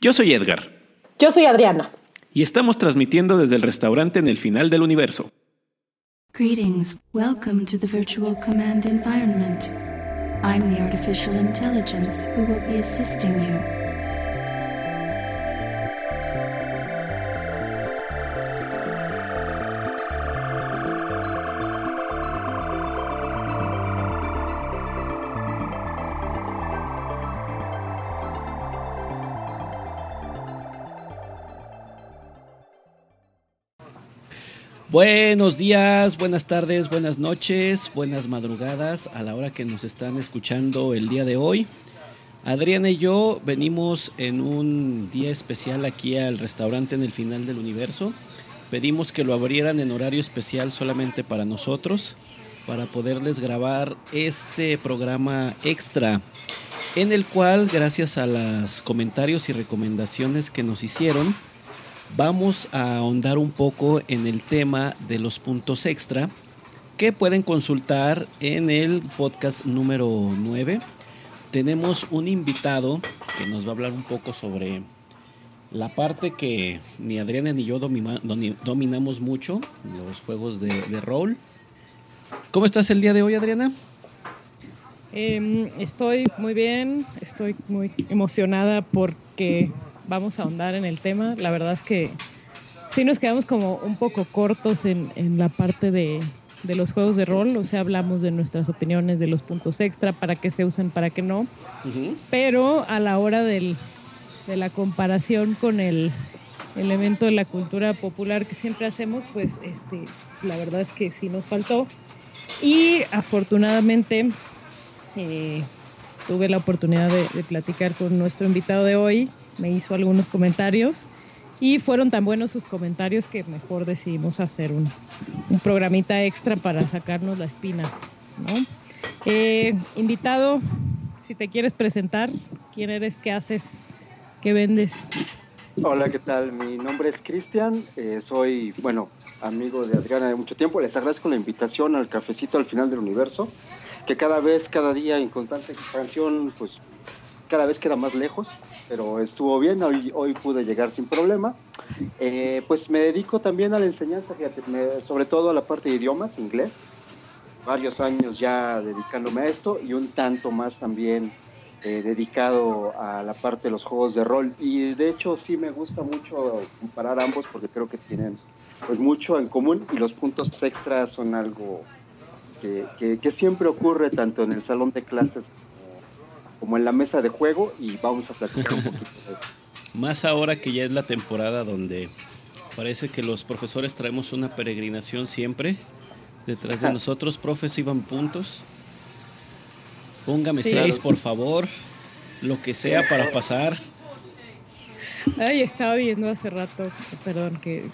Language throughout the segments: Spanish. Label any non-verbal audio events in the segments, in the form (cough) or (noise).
Yo soy Edgar. Yo soy Adriana. Y estamos transmitiendo desde el restaurante en el final del universo. Greetings. Welcome to the virtual command environment. I'm the artificial intelligence who will be assisting you. Buenos días, buenas tardes, buenas noches, buenas madrugadas a la hora que nos están escuchando el día de hoy. Adriana y yo venimos en un día especial aquí al restaurante en el final del universo. Pedimos que lo abrieran en horario especial solamente para nosotros, para poderles grabar este programa extra, en el cual, gracias a los comentarios y recomendaciones que nos hicieron, vamos a ahondar un poco en el tema de los puntos extra que pueden consultar en el podcast número 9. Tenemos un invitado que nos va a hablar un poco sobre la parte que ni Adriana ni yo dominamos mucho, los juegos de, rol. ¿Cómo estás el día de hoy, Adriana? Em, estoy muy bien, estoy muy emocionada porque vamos a ahondar en el tema. La verdad es que sí nos quedamos como un poco cortos en, la parte de, los juegos de rol, o sea, hablamos de nuestras opiniones, de los puntos extra, para qué se usan, para qué no, pero a la hora de la comparación con el elemento de la cultura popular que siempre hacemos, pues este, la verdad es que sí nos faltó. Y afortunadamente eh, tuve la oportunidad de platicar con nuestro invitado de hoy, me hizo algunos comentarios y fueron tan buenos sus comentarios que mejor decidimos hacer un, programita extra para sacarnos la espina. Eh, invitado, si te quieres presentar, ¿quién eres? ¿Qué haces? ¿Qué vendes? Hola, ¿qué tal? Mi nombre es Cristian, eh, soy, bueno, amigo de Adriana de mucho tiempo. Les agradezco la invitación al cafecito al final del universo, que cada vez, cada día en constante expansión, pues cada vez queda más lejos pero estuvo bien, hoy, hoy pude llegar sin problema. Eh, pues me dedico también a la enseñanza, sobre todo a la parte de idiomas, inglés, varios años ya dedicándome a esto y un tanto más también eh, dedicado a la parte de los juegos de rol. Y de hecho sí me gusta mucho comparar ambos porque creo que tienen pues mucho en común y los puntos extras son algo que, que, que siempre ocurre tanto en el salón de clases como en la mesa de juego y vamos a platicar un poquito de eso. (laughs) Más ahora que ya es la temporada donde parece que los profesores traemos una peregrinación siempre. Detrás de nosotros, profes, iban puntos. Póngame seis, por favor. Lo que sea para pasar. Ay, estaba viendo hace rato, perdón que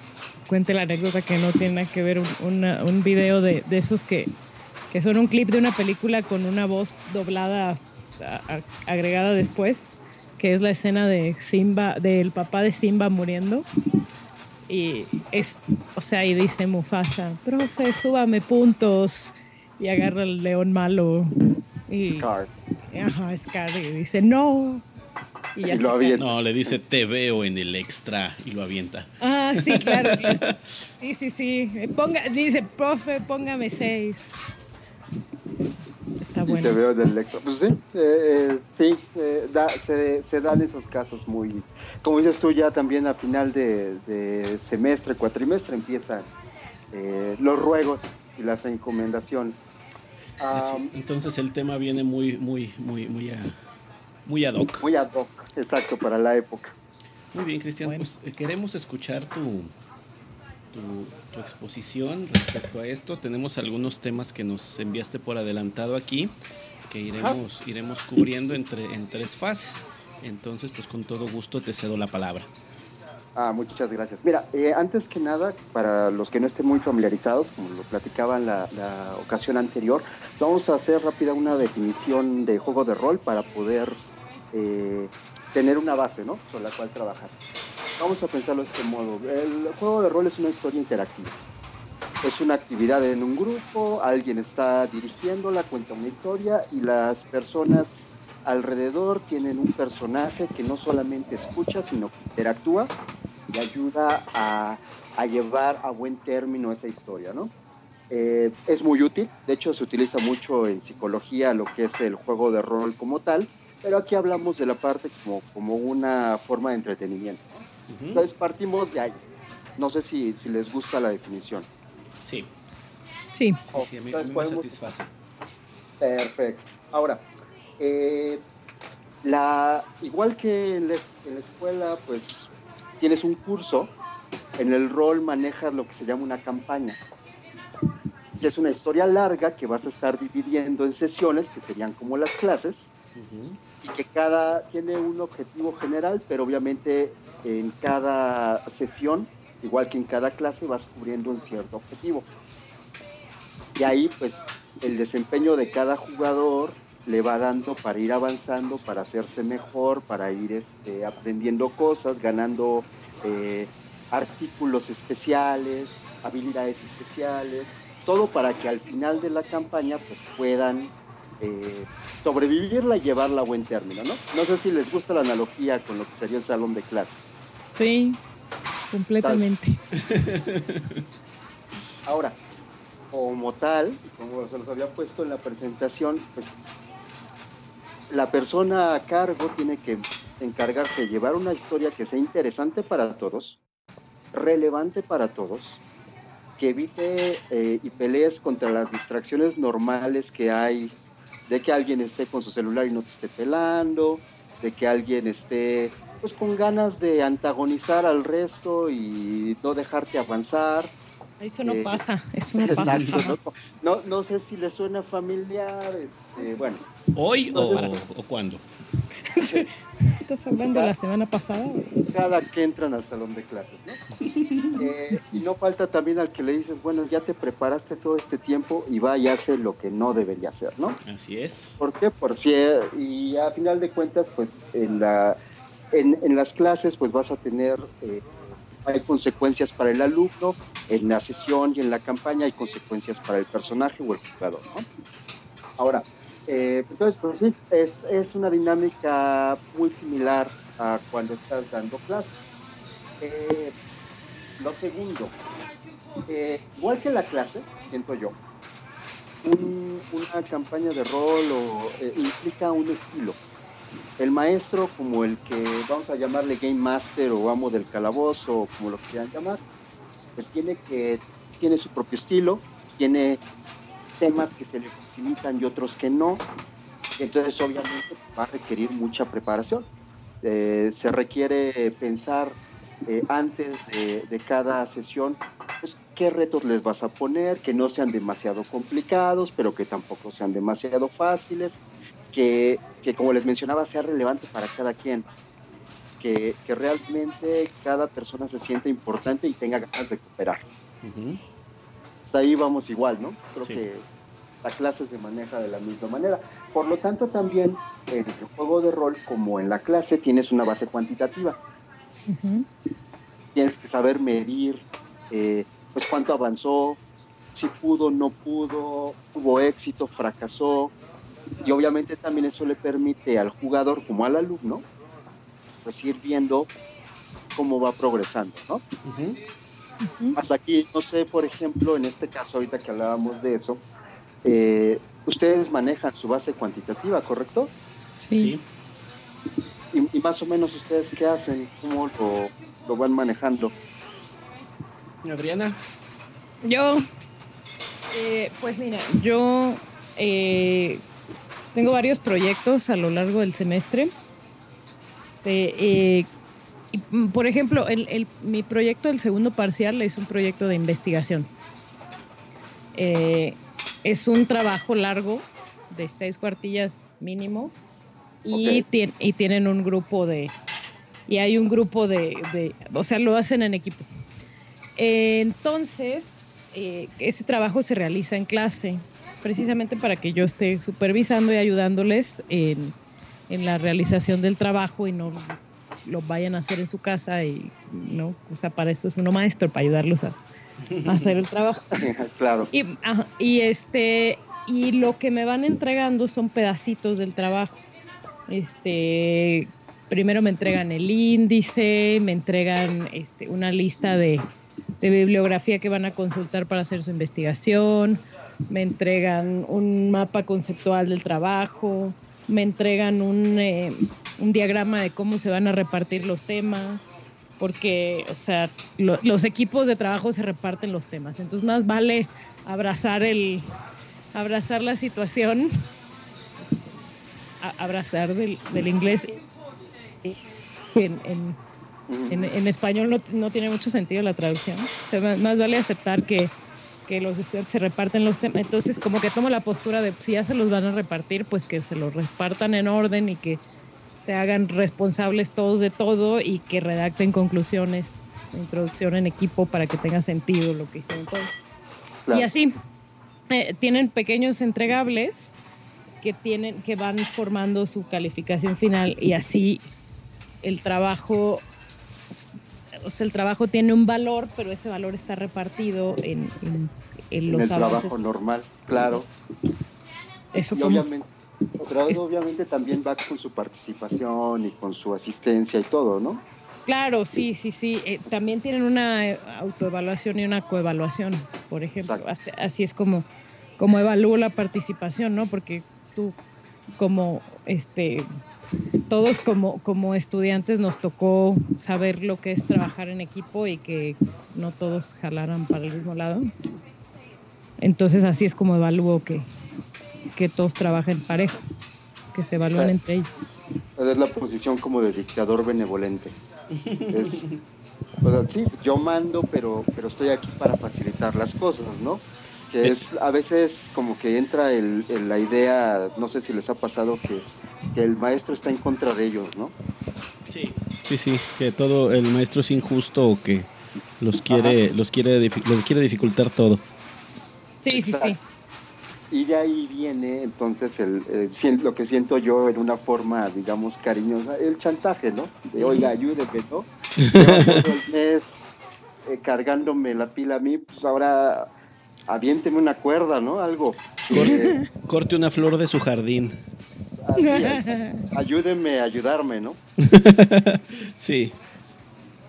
cuente la anécdota que no tiene nada que ver, un, un video de, de esos que, que son un clip de una película con una voz doblada agregada después, que es la escena de Simba, del papá de Simba muriendo. Y es, o sea, y dice Mufasa, profe, súbame puntos. Y agarra el león malo. Y, Scar. Ajá, Scar. Y dice, no. Y, lo avienta. No, le dice, te veo en el extra. Y lo avienta. Ah, sí, claro. (laughs) Sí, sí, sí. Ponga, dice, profe, póngame seis. Está bueno. te veo en el lector. Pues sí, eh, eh, sí eh, da, se, se, dan esos casos muy. Como dices tú, ya también a final de, semestre, cuatrimestre, empiezan los ruegos y las encomendaciones. entonces el tema viene muy, muy, muy, muy, muy ad hoc. Muy ad hoc, exacto, para la época. Muy bien, Cristian. Pues queremos escuchar tu, tu, exposición respecto a esto. Tenemos algunos temas que nos enviaste por adelantado aquí, que iremos, iremos cubriendo entre, en tres fases. Entonces, pues con todo gusto te cedo la palabra. Ah, muchas gracias. Mira, eh, antes que nada, para los que no estén muy familiarizados, como lo platicaba en la, ocasión anterior, vamos a hacer rápida una definición de juego de rol para poder eh, tener una base, ¿no? Sobre la cual trabajar. Vamos a pensarlo de este modo. El juego de rol es una historia interactiva. Es una actividad en un grupo, alguien está dirigiéndola, cuenta una historia y las personas alrededor tienen un personaje que no solamente escucha, sino que interactúa y ayuda a, llevar a buen término esa historia, ¿no? Eh, es muy útil, de hecho se utiliza mucho en psicología lo que es el juego de rol como tal, pero aquí hablamos de la parte como, como una forma de entretenimiento. Entonces partimos de ahí. No sé si, si les gusta la definición. Sí. Sí. sí, a mí, me satisface. Perfecto. Ahora, eh, la, igual que en la, escuela, pues tienes un curso, en el rol manejas lo que se llama una campaña, que es una historia larga que vas a estar dividiendo en sesiones, que serían como las clases, y que cada tiene un objetivo general, pero obviamente en cada sesión, igual que en cada clase, vas cubriendo un cierto objetivo. Y ahí, pues, el desempeño de cada jugador le va dando para ir avanzando, para hacerse mejor, para ir este, aprendiendo cosas, ganando eh, artículos especiales, habilidades especiales, todo para que al final de la campaña pues, puedan eh, sobrevivirla y llevarla a buen término, ¿no? No sé si les gusta la analogía con lo que sería el salón de clases. Sí, completamente. (laughs) Ahora, como tal, como se los había puesto en la presentación, pues la persona a cargo tiene que encargarse de llevar una historia que sea interesante para todos, relevante para todos, que evite eh, y pelees contra las distracciones normales que hay, de que alguien esté con su celular y no te esté pelando, de que alguien esté pues con ganas de antagonizar al resto y no dejarte avanzar eso no eh, pasa, (laughs) eso no pasa. No, no, sé si le suena familiar, este, bueno. ¿Hoy o, cuándo? ¿Estás hablando de la semana pasada? Cada que entran al salón de clases, ¿no? Eh, y no falta también al que le dices, bueno, ya te preparaste todo este tiempo y va y hace lo que no debería hacer, ¿no? Así es. ¿Por qué? Por si, y a final de cuentas, pues en, la, en, las clases, pues vas a tener... Eh, hay consecuencias para el alumno, en la sesión y en la campaña hay consecuencias para el personaje o el jugador. Ahora, eh, entonces, pues sí, es, es, una dinámica muy similar a cuando estás dando clase. Eh, lo segundo, eh, igual que la clase, siento yo, una campaña de rol implica un estilo el maestro como el que vamos a llamarle game master o amo del calabozo o como lo quieran llamar, pues tiene que tiene su propio estilo, tiene temas que se le facilitan y otros que no. Entonces obviamente va a requerir mucha preparación. Eh, se requiere pensar eh, antes de, cada sesión pues, qué retos les vas a poner, que no sean demasiado complicados, pero que tampoco sean demasiado fáciles, que, como les mencionaba sea relevante para cada quien, que, realmente cada persona se sienta importante y tenga ganas de cooperar. Hasta ahí vamos igual, ¿no? Creo que la clase se maneja de la misma manera. Por lo tanto, también en el juego de rol, como en la clase, tienes una base cuantitativa. Tienes que saber medir eh, pues cuánto avanzó, si pudo, no pudo, hubo éxito, fracasó, y obviamente también eso le permite al jugador como al alumno, pues ir viendo cómo va progresando, ¿no? Hasta aquí, no sé, por ejemplo, en este caso, ahorita que hablábamos de eso, eh, ustedes manejan su base cuantitativa, ¿correcto? Sí. Y, más o menos ustedes qué hacen, cómo lo, lo van manejando. Adriana. Yo, eh, pues mira, yo eh, tengo varios proyectos a lo largo del semestre. Eh, mm, por ejemplo, mi proyecto del segundo parcial es un proyecto de investigación. Eh, es un trabajo largo de seis cuartillas mínimo y, tienen un grupo de... Y hay un grupo de, o sea, lo hacen en equipo. entonces, eh, ese trabajo se realiza en clase precisamente para que yo esté supervisando y ayudándoles en, la realización del trabajo y no lo vayan a hacer en su casa y no, o sea, para eso es uno maestro, para ayudarlos a, hacer el trabajo. (laughs) claro. Y, y, este, y lo que me van entregando son pedacitos del trabajo. Este, primero me entregan el índice, me entregan este, una lista de, bibliografía que van a consultar para hacer su investigación, me entregan un mapa conceptual del trabajo, me entregan un, eh, un diagrama de cómo se van a repartir los temas, porque, o sea, los equipos de trabajo se reparten los temas, entonces más vale abrazar el, abrazar la situación, abrazar del, del inglés en, español no, no, tiene mucho sentido la traducción. más, vale aceptar que, que, los estudiantes se reparten los temas. Entonces, como que tomo la postura de si ya se los van a repartir, pues que se los repartan en orden y que se hagan responsables todos de todo y que redacten conclusiones, introducción en equipo para que tenga sentido lo que hicieron todos. Y así, eh, tienen pequeños entregables que tienen que van formando su calificación final y así el trabajo, o sea, el trabajo tiene un valor, pero ese valor está repartido en, en, los en el trabajo normal, claro. Eso obviamente, obviamente también va con su participación y con su asistencia y todo, ¿no? Claro, sí, sí, sí. Eh, también tienen una autoevaluación y una coevaluación, por ejemplo. Así es como, como evalúo la participación, ¿no? Porque tú como este todos como, como estudiantes nos tocó saber lo que es trabajar en equipo y que no todos jalaran para el mismo lado. Entonces así es como evalúo que, que todos trabajen parejo, que se evalúen entre ellos. Es la posición como de dictador benevolente. Es, o sea, sí, yo mando, pero, pero estoy aquí para facilitar las cosas, ¿no? Que es a veces como que entra el, la idea, no sé si les ha pasado que que el maestro está en contra de ellos, ¿no? Sí, sí, sí, que todo el maestro es injusto o que los quiere, los quiere, les quiere dificultar todo. Sí, sí, sí. Y de ahí viene entonces el, lo que siento yo en una forma, digamos, cariñosa, el chantaje, ¿no? De, oiga, ayúdeme, ¿no? (laughs) todo el mes eh, cargándome la pila a mí, pues ahora aviénteme una cuerda, ¿no? Algo. corte una flor de su jardín. ayúdenme a ayudarme, ¿no? (laughs) sí.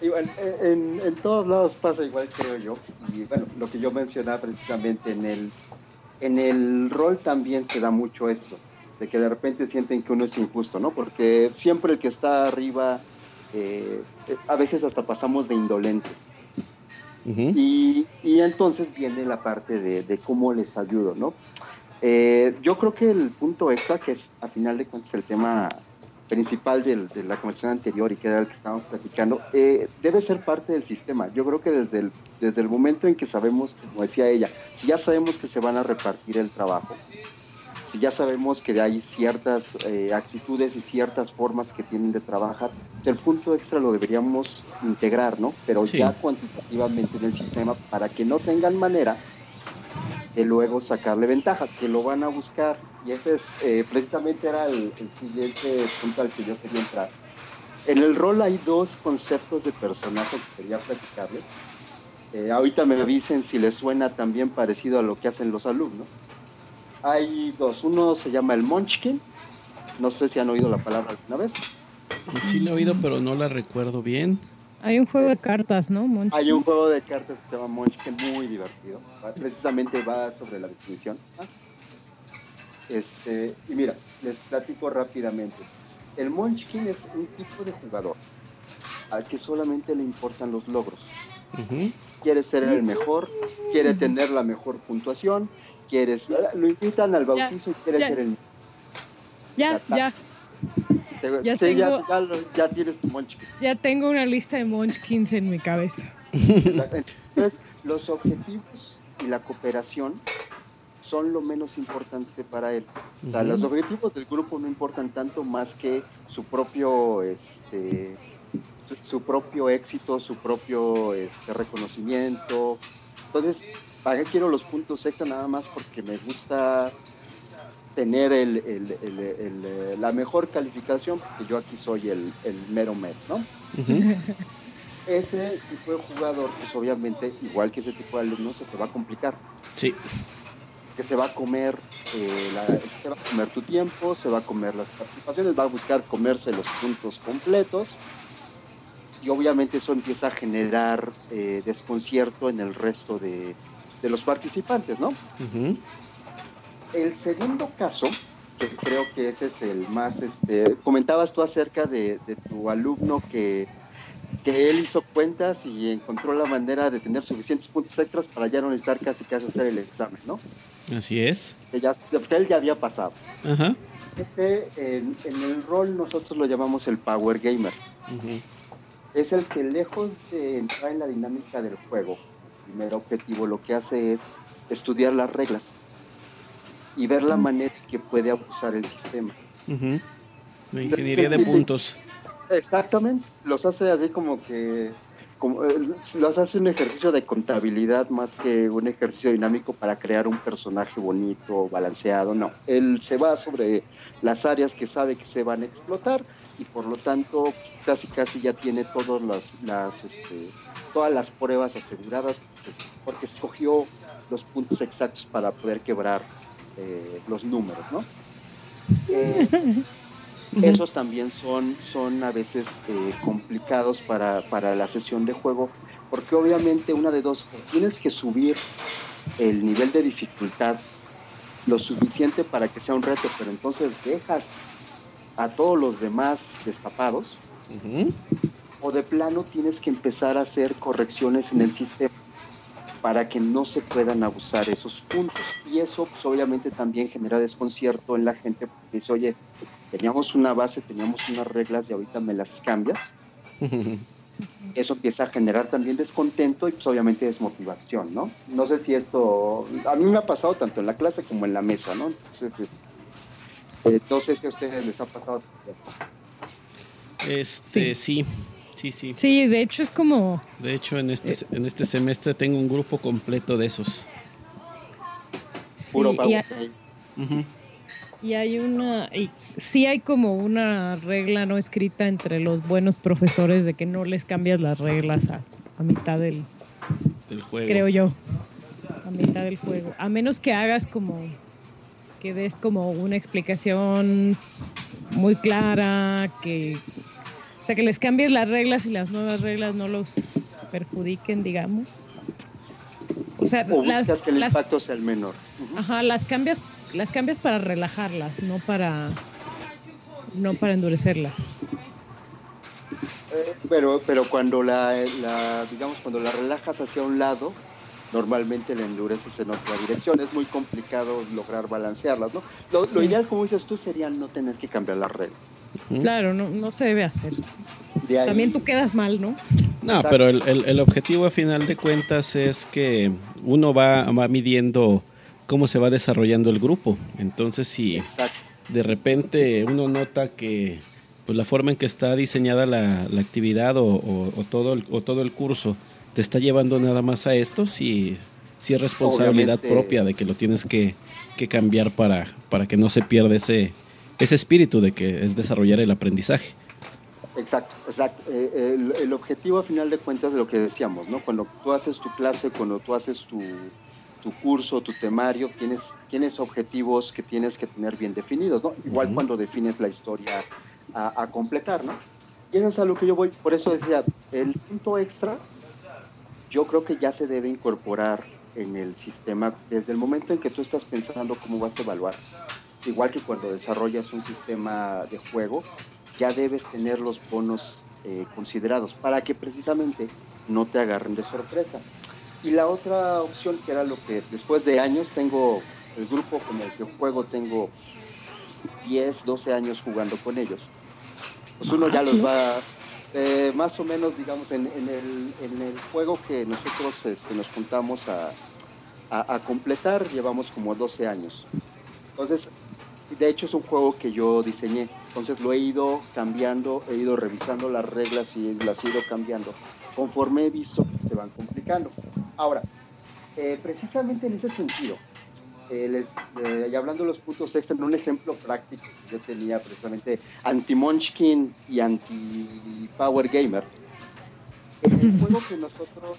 en, en, todos lados pasa igual, creo yo. Y bueno, lo que yo mencionaba precisamente en el, en el rol también se da mucho esto, de que de repente sienten que uno es injusto, ¿no? Porque siempre el que está arriba, eh, a veces hasta pasamos de indolentes. Y, y, entonces viene la parte de, cómo les ayudo, ¿no? Eh, yo creo que el punto extra, que es a final de cuentas el tema principal de la conversación anterior y que era el que estábamos platicando, eh, debe ser parte del sistema. Yo creo que desde el, desde el momento en que sabemos, como decía ella, si ya sabemos que se van a repartir el trabajo, si ya sabemos que hay ciertas eh, actitudes y ciertas formas que tienen de trabajar, el punto extra lo deberíamos integrar, ¿no? Pero ya cuantitativamente en el sistema para que no tengan manera y luego sacarle ventaja, que lo van a buscar. Y ese es, eh, precisamente era el, siguiente punto al que yo quería entrar. En el rol hay dos conceptos de personaje que quería platicarles. Eh, ahorita me avisen si les suena también parecido a lo que hacen los alumnos. Hay dos. Uno se llama el Munchkin. No sé si han oído la palabra alguna vez. Sí, la he oído, pero no la recuerdo bien. Hay un juego de cartas, ¿no? Hay un juego de cartas que se llama Munchkin, muy divertido. Precisamente va sobre la definición. Este, y mira, les platico rápidamente. El Munchkin es un tipo de jugador al que solamente le importan los logros. Quiere ser el mejor, quiere tener la mejor puntuación, quieres, lo invitan al bautizo y quiere ser el Ya, ya ya, tengo, ya, tienes tu Munchkin. Ya tengo una lista de Munchkins en mi cabeza. Entonces, los objetivos y la cooperación son lo menos importante para él. O sea, los objetivos del grupo no importan tanto más que su propio, este, su, propio éxito, su propio este, reconocimiento. Entonces, ¿para qué quiero los puntos extra? Nada más porque me gusta tener el, el, el, la mejor calificación, porque yo aquí soy el, mero mero, ¿no? ese tipo de jugador, pues obviamente, igual que ese tipo de alumno, se te va a complicar. Sí. que se va a comer eh, se va a comer tu tiempo, se va a comer las participaciones, va a buscar comerse los puntos completos y obviamente eso empieza a generar eh, desconcierto en el resto de, los participantes, ¿no? El segundo caso, que creo que ese es el más, este, comentabas tú acerca de, tu alumno que, que él hizo cuentas y encontró la manera de tener suficientes puntos extras para ya no necesitar casi casi hacer el examen, ¿no? Así es. Que, ya, él ya había pasado. Ajá. Ese, en, el rol nosotros lo llamamos el Power Gamer. Es el que lejos de entrar en la dinámica del juego, primer objetivo, lo que hace es estudiar las reglas y ver la manera que puede abusar el sistema. La ingeniería de puntos. Exactamente, los hace así como que como, eh, los hace un ejercicio de contabilidad más que un ejercicio dinámico para crear un personaje bonito, balanceado, no. Él se va sobre las áreas que sabe que se van a explotar y por lo tanto casi casi ya tiene todas las, las este, todas las pruebas aseguradas porque, escogió los puntos exactos para poder quebrar eh, los números, ¿no? Eh, esos también son, son a veces eh, complicados para, la sesión de juego, porque obviamente una de dos, tienes que subir el nivel de dificultad lo suficiente para que sea un reto, pero entonces dejas a todos los demás destapados, o de plano tienes que empezar a hacer correcciones en el sistema para que no se puedan abusar esos puntos. Y eso pues, obviamente también genera desconcierto en la gente, porque dice, oye, teníamos una base, teníamos unas reglas y ahorita me las cambias. (laughs) Eso empieza a generar también descontento y pues obviamente desmotivación, ¿no? No sé si esto, a mí me ha pasado tanto en la clase como en la mesa, ¿no? Entonces, eh, no sé si a ustedes les ha pasado. Este, sí. sí. Sí, sí. de hecho es como... De hecho, en este, eh, en este semestre tengo un grupo completo de esos. Puro y hay una, y sí hay como una regla no escrita entre los buenos profesores de que no les cambias las reglas a, mitad del, juego. Creo yo. A mitad del juego. A menos que hagas como, que des como una explicación muy clara, que, o sea, que les cambies las reglas y las nuevas reglas no los perjudiquen, digamos. O sea, las, que el impacto sea el menor. Ajá, las cambias las cambias para relajarlas, no para no para endurecerlas. Eh, pero, pero cuando la, digamos, cuando la relajas hacia un lado, normalmente la endureces en otra dirección. Es muy complicado lograr balancearlas, ¿no? Lo, ideal, como dices tú, sería no tener que cambiar las reglas. Claro, no, no se debe hacer. También tú quedas mal, ¿no? No, pero el, el, objetivo a final de cuentas es que uno va, va midiendo cómo se va desarrollando el grupo. Entonces, si de repente uno nota que pues la forma en que está diseñada la, actividad o, todo el, o todo el curso te está llevando nada más a esto, si, si es responsabilidad propia de que lo tienes que, cambiar para, para que no se pierda ese, ese espíritu de que es desarrollar el aprendizaje. Exacto, exacto. Eh, el, el, objetivo a final de cuentas de lo que decíamos, ¿no? Cuando tú haces tu clase, cuando tú haces tu, tu curso, tu temario, tienes, tienes objetivos que tienes que tener bien definidos, ¿no? Igual cuando defines la historia a, completar, ¿no? Y eso es a lo que yo voy, por eso decía, el punto extra, yo creo que ya se debe incorporar en el sistema desde el momento en que tú estás pensando cómo vas a evaluar. Igual que cuando desarrollas un sistema de juego, ya debes tener los bonos eh, considerados para que precisamente no te agarren de sorpresa. Y la otra opción, que era lo que después de años tengo, el grupo con el que juego, tengo 10, 12 años jugando con ellos. Pues uno ya los va, eh, más o menos, digamos, en, el, juego que nosotros este, nos juntamos a, a, completar, llevamos como 12 años. Entonces, de hecho es un juego que yo diseñé, entonces lo he ido cambiando, he ido revisando las reglas y las he ido cambiando conforme he visto que se van complicando. Ahora, eh, precisamente en ese sentido, eh, les, eh, y hablando de los puntos extra, un ejemplo práctico que yo tenía precisamente anti-Munchkin y anti-Power Gamer, el (laughs) juego que nosotros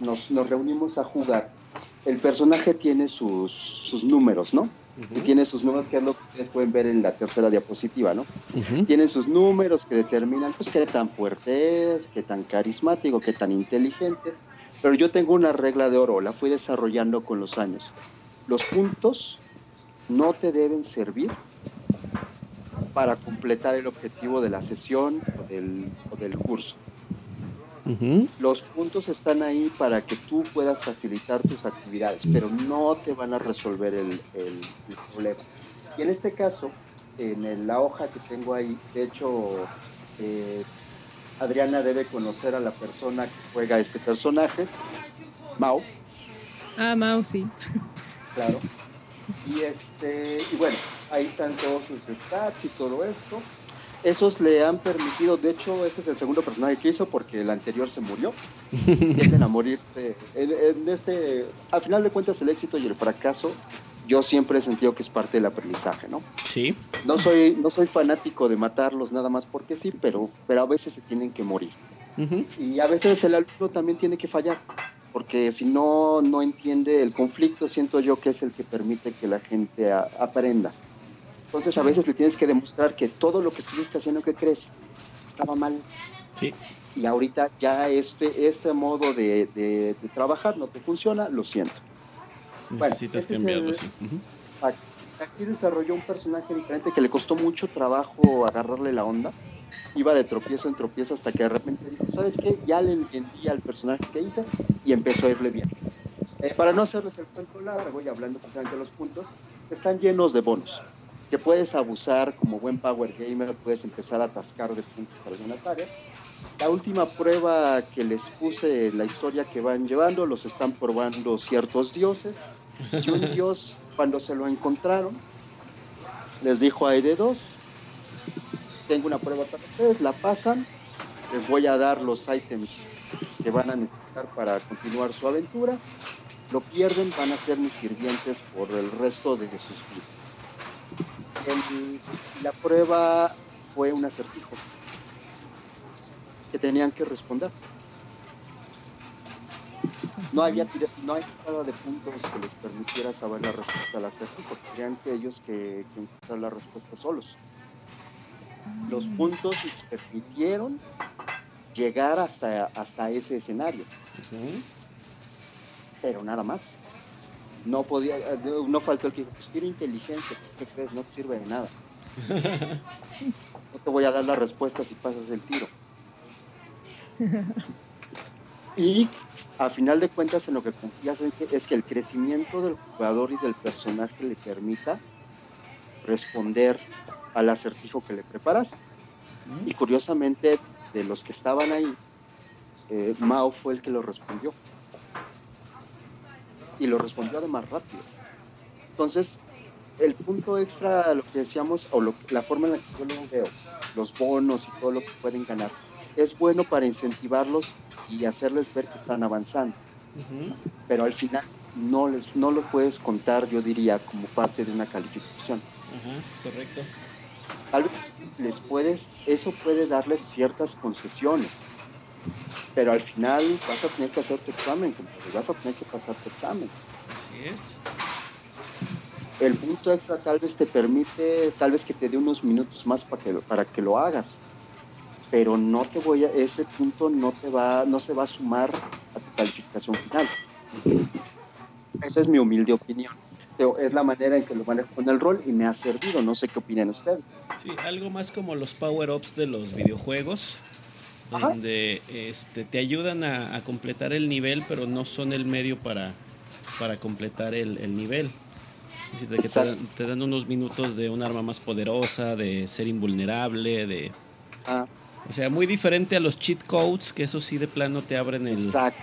nos, nos reunimos a jugar, el personaje tiene sus, sus números, ¿no? Y tiene sus números, que es lo que ustedes pueden ver en la tercera diapositiva, ¿no? Tienen sus números que determinan, pues, qué tan fuerte es, qué tan carismático, qué tan inteligente. Pero yo tengo una regla de oro, la fui desarrollando con los años. Los puntos no te deben servir para completar el objetivo de la sesión o del, o del curso. Los puntos están ahí para que tú puedas facilitar tus actividades, pero no te van a resolver el, problema. Y en este caso, en la hoja que tengo ahí, de hecho, eh, Adriana debe conocer a la persona que juega este personaje, Mao. Ah, Mao, sí. Claro. Y este, y bueno, ahí están todos sus stats y todo esto. Esos le han permitido, de hecho, este es el segundo personaje que hizo porque el anterior se murió. (laughs) Tienden a morirse. En, este, al final de cuentas, el éxito y el fracaso, yo siempre he sentido que es parte del aprendizaje, ¿no? Sí. No soy, no soy fanático de matarlos nada más porque sí, pero, pero a veces se tienen que morir. Y a veces el alumno también tiene que fallar, porque si no, no entiende el conflicto, siento yo que es el que permite que la gente aprenda. Entonces a veces le tienes que demostrar que todo lo que estuviste haciendo que crees estaba mal. Sí. Y ahorita ya este, este modo de, trabajar no te funciona, lo siento. Necesitas este cambiarlo, sí. Exacto. Aquí desarrolló un personaje diferente que le costó mucho trabajo agarrarle la onda. Iba de tropiezo en tropiezo hasta que de repente dijo, ¿sabes qué? Ya le entendí al personaje que hice y empezó a irle bien. Eh, para no hacerles el cuento largo voy hablando precisamente de los puntos, están llenos de bonos que puedes abusar como buen power gamer, puedes empezar a atascar de puntos algunas áreas. La última prueba que les puse, la historia que van llevando, los están probando ciertos dioses. (laughs) Y un dios, cuando se lo encontraron, les dijo hay de dos, tengo una prueba para ustedes, la pasan, les voy a dar los ítems que van a necesitar para continuar su aventura. Lo pierden, van a ser mis sirvientes por el resto de sus vidas la prueba fue un acertijo que tenían que responder. No había no hay tirada de puntos que les permitiera saber la respuesta al acertijo. Tenían que ellos que, encontrar la respuesta solos. Los puntos les permitieron llegar hasta, hasta ese escenario. Pero nada más no podía, no faltó el que dijo, pues quiero inteligencia, ¿qué crees? No te sirve de nada. (laughs) no te voy a dar la respuesta si pasas el tiro. (laughs) Y a final de cuentas en lo que confías es que el crecimiento del jugador y del personaje le permita responder al acertijo que le preparas. Y curiosamente, de los que estaban ahí, eh, Mao fue el que lo respondió y lo respondió además rápido. Entonces, el punto extra, lo que decíamos, o la forma en la que yo lo veo, los bonos y todo lo que pueden ganar, es bueno para incentivarlos y hacerles ver que están avanzando. Pero al final no, les, no lo puedes contar, yo diría, como parte de una calificación. correcto. Tal vez les puedes, eso puede darles ciertas concesiones, pero al final vas a tener que hacer tu examen, vas a tener que pasar tu examen. Así es. El punto extra tal vez te permite, tal vez que te dé unos minutos más para que, para que lo hagas, pero no te voy a, ese punto no te va, no se va a sumar a tu calificación final. Esa es mi humilde opinión. Es la manera en que lo manejo con el rol y me ha servido. No sé qué opinan ustedes. Sí, algo más como los power-ups de los videojuegos donde este, te ayudan a, completar el nivel, pero no son el medio para, para completar el, nivel. Es decir, que te dan, unos minutos de un arma más poderosa, de ser invulnerable, de... Ah. O sea, muy diferente a los cheat codes, que eso sí de plano te abren el... Exacto.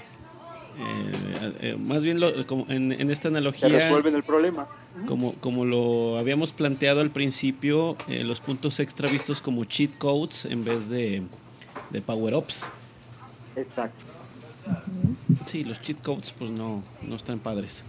Eh, eh, más bien como en, esta analogía... Te resuelven el problema. Como, como lo habíamos planteado al principio, eh, los puntos extra vistos como cheat codes en vez de de power-ups. Exacto. Sí, los cheat codes pues no, no están padres.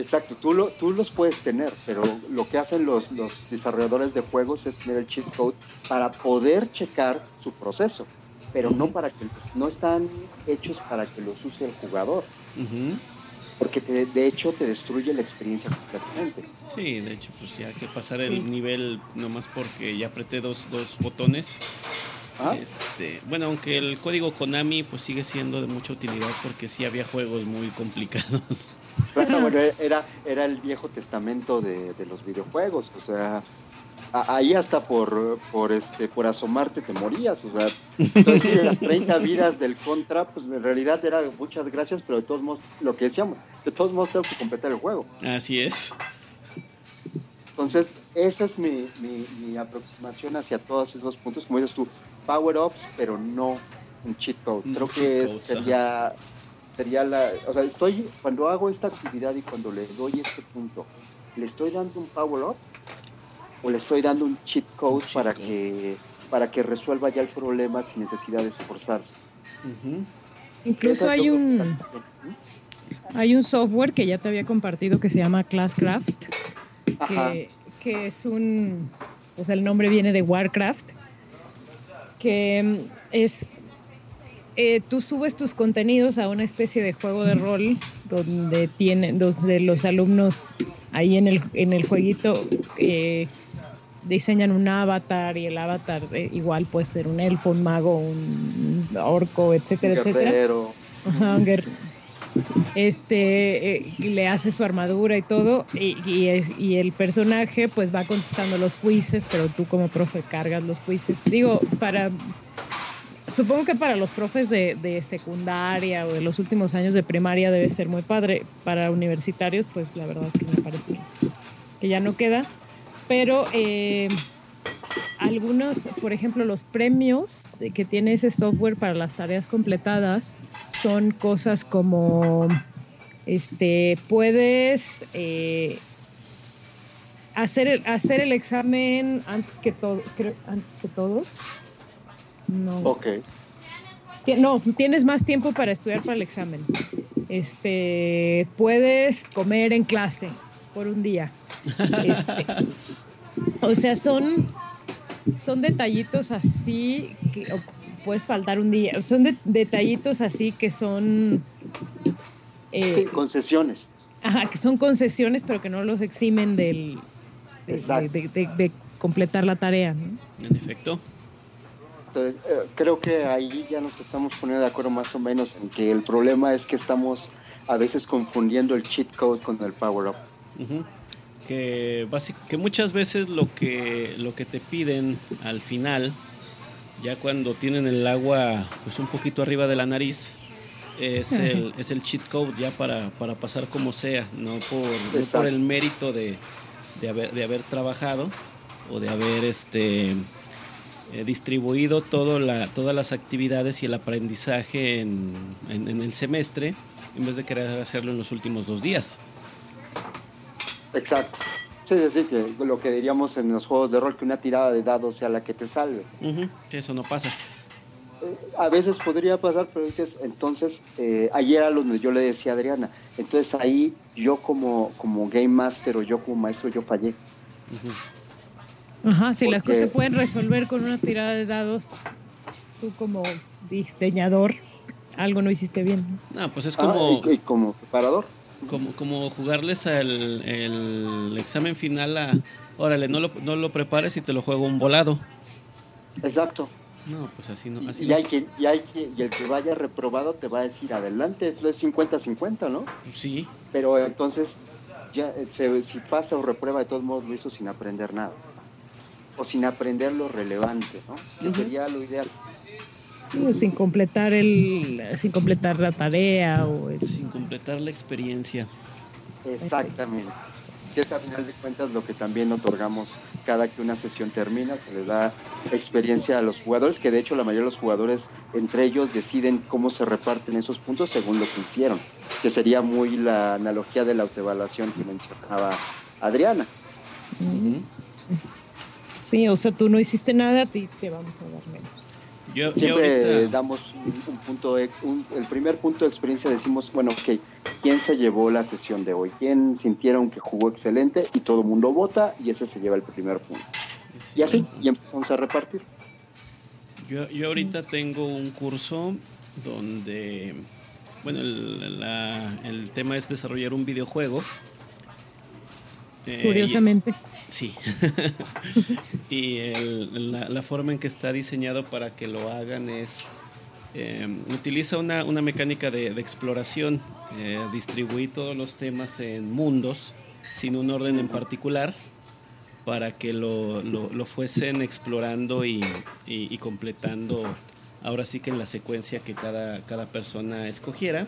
Exacto, tú, lo, tú los puedes tener, pero lo que hacen los, los desarrolladores de juegos es tener el cheat code para poder checar su proceso. pero no para que no están hechos para que los use el jugador. Porque de hecho te destruye la experiencia completamente. Sí, de hecho, pues ya que pasar el nivel nomás porque ya apreté dos, dos botones. ¿Ah? Este, bueno, aunque el código Konami pues sigue siendo de mucha utilidad porque sí había juegos muy complicados. (laughs) bueno, (laughs) era, era el viejo testamento de, de los videojuegos, o sea, ahí hasta por, por, este, por asomarte te morías, o sea, entonces las 30 (laughs) vidas del contra, pues en realidad era muchas gracias, pero de todos modos, lo que decíamos, de todos modos tengo que completar el juego. Así es. Entonces, esa es mi, mi, aproximación hacia todos esos puntos, como dices tú, power-ups, pero no un cheat code. Creo que sería, sería la, o sea, estoy, cuando hago esta actividad y cuando le doy este punto, ¿le estoy dando un power-up o le estoy dando un cheat code para que para que resuelva ya el problema sin necesidad de esforzarse. Incluso hay un hay un software que ya te había compartido que se llama Classcraft, que, que, es un, o sea, el nombre viene de Warcraft, que es, eh, tú subes tus contenidos a una especie de juego de rol donde tienen, donde los alumnos ahí en el, en el jueguito eh, diseñan un avatar y el avatar eh, igual puede ser un elfo, un mago, un orco, etcétera, etcétera. Este eh, le hace su armadura y todo, y, y, el personaje pues va contestando los quizzes, pero tú como profe cargas los quizzes. Digo, para supongo que para los profes de, secundaria o de los últimos años de primaria debe ser muy padre. Para universitarios, pues la verdad es que me parece que ya no queda pero eh, algunos, por ejemplo, los premios que tiene ese software para las tareas completadas son cosas como, este, puedes eh, hacer, el, examen antes que, antes que todos. No. Ok. No, tienes más tiempo para estudiar para el examen. Este, puedes comer en clase por un día. Este, (laughs) o sea, son, son detallitos así que puedes faltar un día. Son detallitos así que son... Eh, concesiones. Ajá, que son concesiones, pero que no los eximen del, de, completar la tarea. En efecto. Entonces, eh, creo que ahí ya nos estamos poniendo de acuerdo más o menos en que el problema es que estamos a veces confundiendo el cheat code con el power up. Que, que muchas veces lo que, lo que te piden al final, ya cuando tienen el agua pues un poquito arriba de la nariz, es el, es el cheat code ya para, para pasar como sea, no por, por el mérito de, de, haber, de haber trabajado o de haber este eh, distribuido todo la, todas las actividades y el aprendizaje en, en, el semestre en vez de querer hacerlo en los últimos dos días. Exacto. Sí, es decir, que lo que diríamos en los juegos de rol, que una tirada de dados sea la que te salve. Que eso no pasa. Eh, a veces podría pasar, pero dices, entonces, eh, ayer a donde yo le decía a Adriana, entonces ahí yo como, como Game Master o yo como maestro, yo fallé. Ajá, si las cosas se pueden resolver con una tirada de dados, tú como diseñador, algo no hiciste bien. No, pues es como... y como preparador como, como jugarles al el examen final a, órale, no lo, no lo prepares y te lo juego un volado. Exacto. No, pues así no. y, hay que, y, hay que, y el que vaya reprobado te va a decir adelante, es 50-50, ¿no? Pues sí. Pero entonces, ya se, si pasa o reprueba, de todos modos lo hizo sin aprender nada. O sin aprender lo relevante, ¿no? sería lo ideal. Sin completar el sin completar la tarea o sin completar la experiencia. Exactamente. Que es a final de cuentas lo que también otorgamos cada que una sesión termina se le da experiencia a los jugadores que de hecho la mayoría de los jugadores entre ellos deciden cómo se reparten esos puntos según lo que hicieron que sería muy la analogía de la autoevaluación que mencionaba Adriana Sí, o sea, tú no hiciste nada, a ti te vamos a dar menos. Siempre damos un, punto, el primer punto de experiencia decimos, bueno, ok, ¿quién se llevó la sesión de hoy? ¿Quién sintieron que jugó excelente? Y todo el mundo vota y ese se lleva el primer punto. Y así, y empezamos a repartir. Yo, yo ahorita tengo un curso donde, bueno, el, el tema es desarrollar un videojuego. Eh, Curiosamente. Sí. (laughs) y la, forma en que está diseñado para que lo hagan es, eh, utiliza una, una, mecánica de, exploración, eh, distribuir todos los temas en mundos sin un orden en particular para que lo, lo, fuesen explorando y, y, completando ahora sí que en la secuencia que cada, cada persona escogiera.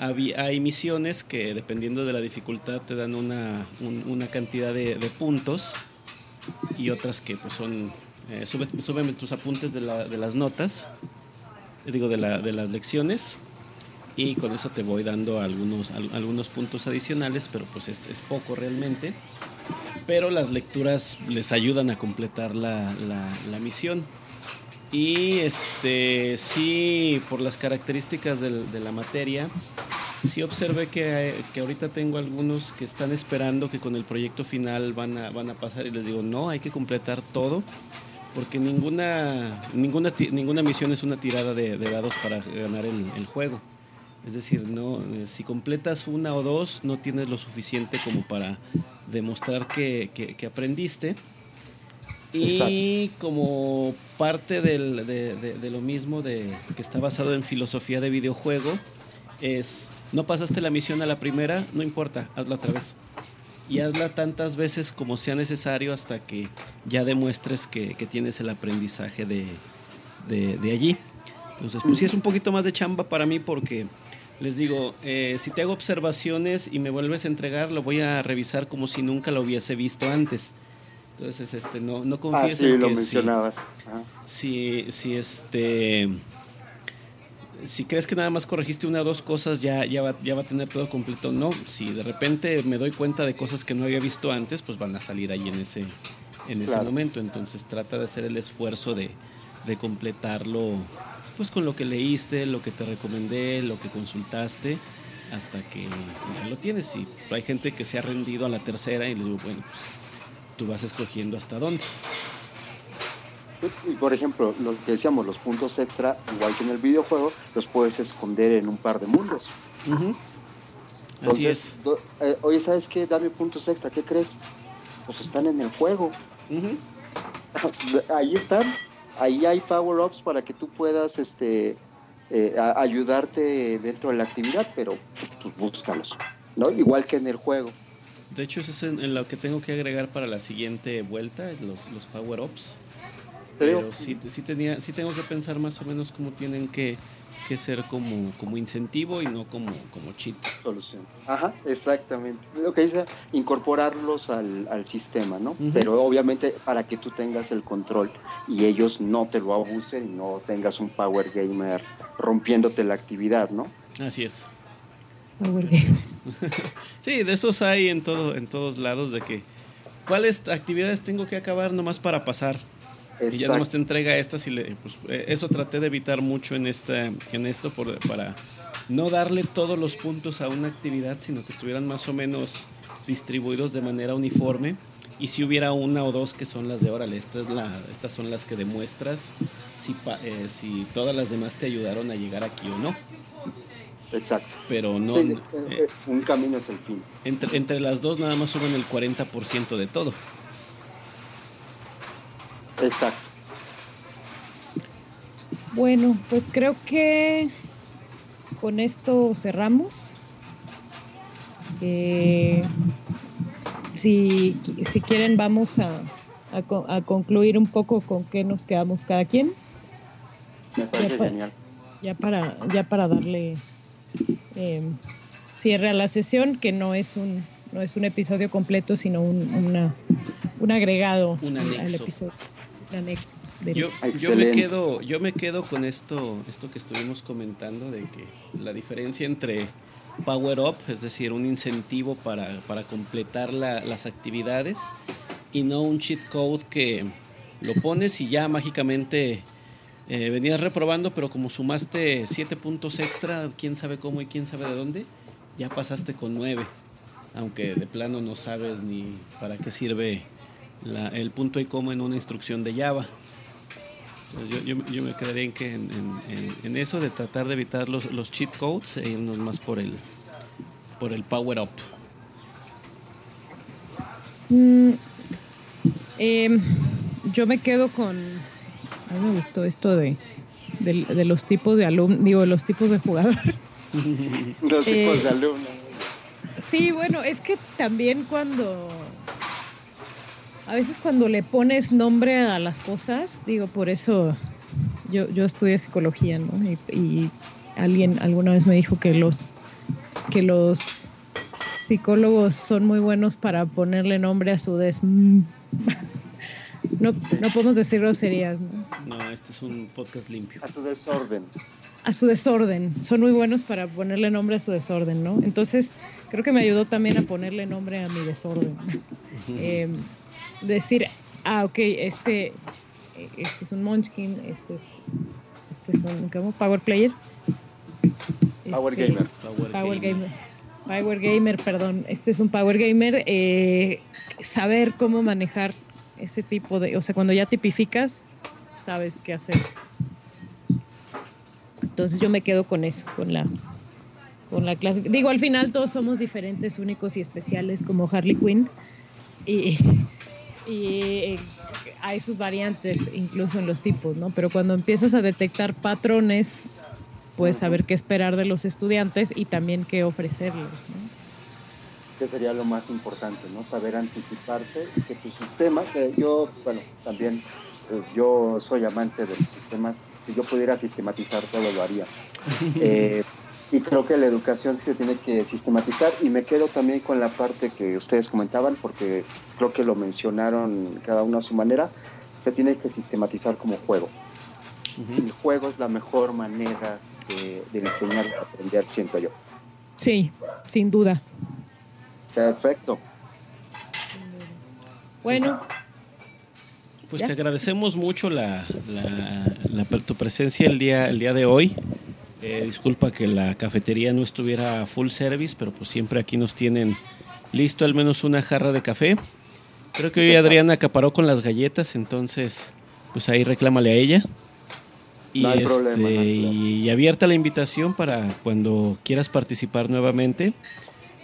Hay misiones que dependiendo de la dificultad te dan una, una cantidad de, puntos y otras que pues son, eh, suben tus apuntes de, la, de las notas, digo de, la, de las lecciones y con eso te voy dando algunos, algunos puntos adicionales, pero pues es, es poco realmente pero las lecturas les ayudan a completar la, la, misión. Y este sí, por las características de la materia, sí observé que, que, ahorita tengo algunos que están esperando que con el proyecto final van a, van a pasar y les digo, no, hay que completar todo, porque ninguna, ninguna, ninguna misión es una tirada de, dados para ganar el, juego. Es decir, no, eh, si completas una o dos, no tienes lo suficiente como para demostrar que, aprendiste. Y como parte del, de, lo mismo, de, que está basado en filosofía de videojuego, es, no pasaste la misión a la primera, no importa, hazla otra vez. Y hazla tantas veces como sea necesario hasta que ya demuestres que, tienes el aprendizaje de, de allí. Entonces, pues sí es un poquito más de chamba para mí porque les digo, eh, si te hago observaciones y me vuelves a entregar, lo voy a revisar como si nunca lo hubiese visto antes. Entonces, este, no, no confíes ah, sí, lo mencionabas. Si, si, este, si crees que nada más corregiste una o dos cosas, ya, ya, va, ya va a tener todo completo. No, si de repente me doy cuenta de cosas que no había visto antes, pues van a salir ahí en ese, en ese momento. Entonces, trata de hacer el esfuerzo de, de completarlo pues con lo que leíste, lo que te recomendé, lo que consultaste, hasta que ya lo tienes. Y hay gente que se ha rendido a la tercera y les digo, bueno, pues tú vas escogiendo hasta dónde. Y por ejemplo, lo que decíamos, los puntos extra, igual que en el videojuego, los puedes esconder en un par de mundos. Así es. Eh, oye, ¿sabes qué? Dame puntos extra, ¿qué crees? Pues están en el juego. (laughs) Ahí están ahí hay power-ups para que tú puedas este, eh, ayudarte dentro de la actividad, pero pues, búscalos, ¿no? Igual que en el juego. De hecho, eso es en, lo que tengo que agregar para la siguiente vuelta, los, los power-ups. Pero sí, sí, tenía, sí tengo que pensar más o menos cómo tienen que que ser como, como incentivo y no como, como cheat. Solución. Ajá, exactamente. Lo que dice, incorporarlos al, al sistema, ¿no? Pero obviamente para que tú tengas el control y ellos no te lo abusen y no tengas un power gamer rompiéndote la actividad, ¿no? Así es. (laughs) sí, de esos hay en todo, en todos lados de que cuáles actividades tengo que acabar nomás para pasar y ya nomás te entrega estas y le, pues, eh, eso traté de evitar mucho en, esta, en esto por, para no darle todos los puntos a una actividad, sino que estuvieran más o menos distribuidos de manera uniforme. Y si hubiera una o dos que son las de órale, esta es la, estas son las que demuestras si, eh, si todas las demás te ayudaron a llegar aquí o no. Exacto. Pero no. Eh, un camino es el fin. Entre, entre las dos nada más suben el 40% de todo. Exacto. Bueno, pues creo que con esto cerramos. Eh, si, si, quieren vamos a, a, concluir un poco con qué nos quedamos cada quien. Me parece ya genial. ya para, ya para darle em, cierre a la sesión, que no es un, no es un episodio completo, sino un, una, un agregado al episodio anexo. Yo, yo, me quedo, yo me quedo con esto, esto que estuvimos comentando, de que la diferencia entre Power Up, es decir, un incentivo para, para completar las actividades, y no un cheat code que lo pones y ya mágicamente eh, venías reprobando, pero como sumaste siete puntos extra, quién sabe cómo y quién sabe de dónde, ya pasaste con nueve, aunque de plano no sabes ni para qué sirve el punto y coma en una instrucción de Java. Yo, yo, me quedaría en, que en, eso de tratar de evitar los, los cheat codes e irnos más por el, por el power up. Mm, em, yo me quedo con. A mí me gustó esto de, de, los tipos de alumnos, digo, los tipos de jugadores. (laughs) los tipos de eh, alumnos. Sí, bueno, es que también cuando. A veces cuando le pones nombre a las cosas, digo, por eso yo, yo estudié psicología, ¿no? Y, alguien alguna vez me dijo que los, que los psicólogos son muy buenos para ponerle nombre a su des... no, no podemos decir groserías, ¿no? No, este es un podcast limpio. A su desorden. A su desorden. Son muy buenos para ponerle nombre a su desorden, ¿no? Entonces, creo que me ayudó también a ponerle nombre a mi desorden. eh, decir, ah, ok, este, este es un Munchkin, este es, este es un ¿cómo? Power Player. Power este, Gamer. Power, Gamer. Power Gamer, perdón. Este es un Power Gamer. Eh, saber cómo manejar ese tipo de, o sea, cuando ya tipificas, sabes qué hacer. Entonces yo me quedo con eso, con la, con la clase. Digo, al final todos somos diferentes, únicos y especiales como Harley Quinn. Y, y eh, hay sus variantes incluso en los tipos, ¿no? Pero cuando empiezas a detectar patrones, puedes saber qué esperar de los estudiantes y también qué ofrecerles, ¿no? Que sería lo más importante, ¿no? Saber anticiparse y que tu sistema, que yo, bueno, también eh, yo soy amante de los sistemas, si yo pudiera sistematizar todo lo haría. (laughs) Eh, y creo que la educación se tiene que sistematizar y me quedo también con la parte que ustedes comentaban porque creo que lo mencionaron cada uno a su manera, se tiene que sistematizar como juego. El juego es la mejor manera de, enseñar y aprender, siento yo. Sí, sin duda. Perfecto. Bueno. Pues te agradecemos mucho la, tu presencia el día, el día de hoy. Eh, disculpa que la cafetería no estuviera full service, pero pues siempre aquí nos tienen listo al menos una jarra de café. Creo que hoy Adriana acaparó con las galletas, entonces pues ahí reclámale a ella. Y, este, y, abierta la invitación para cuando quieras participar nuevamente.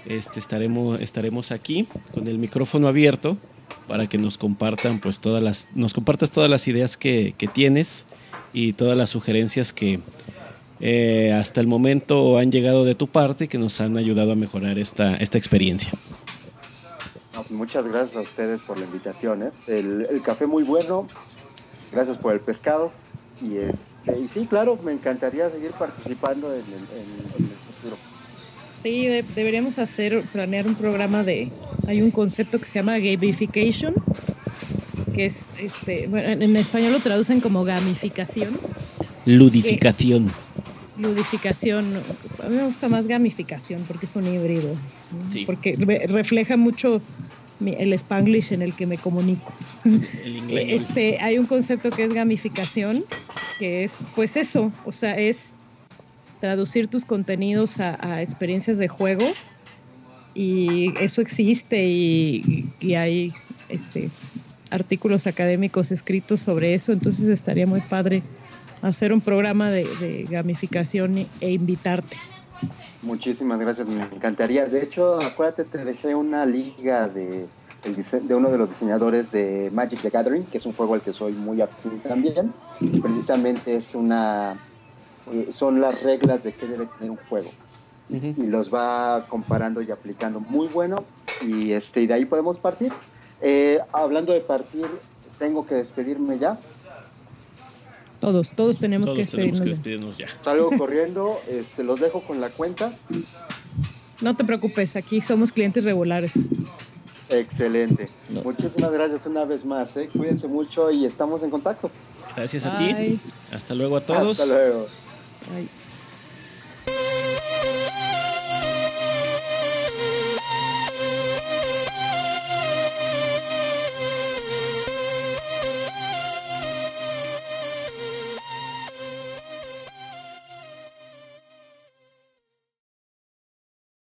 Este, estaremos, estaremos aquí con el micrófono abierto para que nos compartan pues todas las, nos compartas todas las ideas que, que tienes y todas las sugerencias que, eh, hasta el momento han llegado de tu parte y que nos han ayudado a mejorar esta, esta experiencia. Pues muchas gracias a ustedes por la invitación. ¿eh? El, café muy bueno, gracias por el pescado. Y, este, y sí, claro, me encantaría seguir participando en el, futuro. Sí, deberíamos hacer, planear un programa de, hay un concepto que se llama gamification, que es, este, bueno, en español lo traducen como gamificación. Ludificación ludificación, a mí me gusta más gamificación porque es un híbrido, porque refleja mucho el spanglish en el que me comunico. (laughs) Este, hay un concepto que es gamificación, que es pues eso, o sea, es traducir tus contenidos a, experiencias de juego y eso existe y, hay este, artículos académicos escritos sobre eso, entonces estaría muy padre hacer un programa de, gamificación e invitarte. Muchísimas gracias, me encantaría. De hecho, acuérdate, te dejé una liga de, de uno de los diseñadores de Magic the Gathering, que es un juego al que soy muy afín también. Precisamente es una, son las reglas de qué debe tener un juego. Y los va comparando y aplicando muy bueno. Y, este, y de ahí podemos partir. Eh, hablando de partir, tengo que despedirme ya. Todos, todos tenemos, que, despedirnos ya. Salgo corriendo, este, los dejo con la cuenta. No te preocupes, aquí somos clientes regulares. Excelente. Muchísimas gracias una vez más. ¿eh? Cuídense mucho y estamos en contacto. Gracias a ti. Hasta luego a todos. Hasta luego. Bye.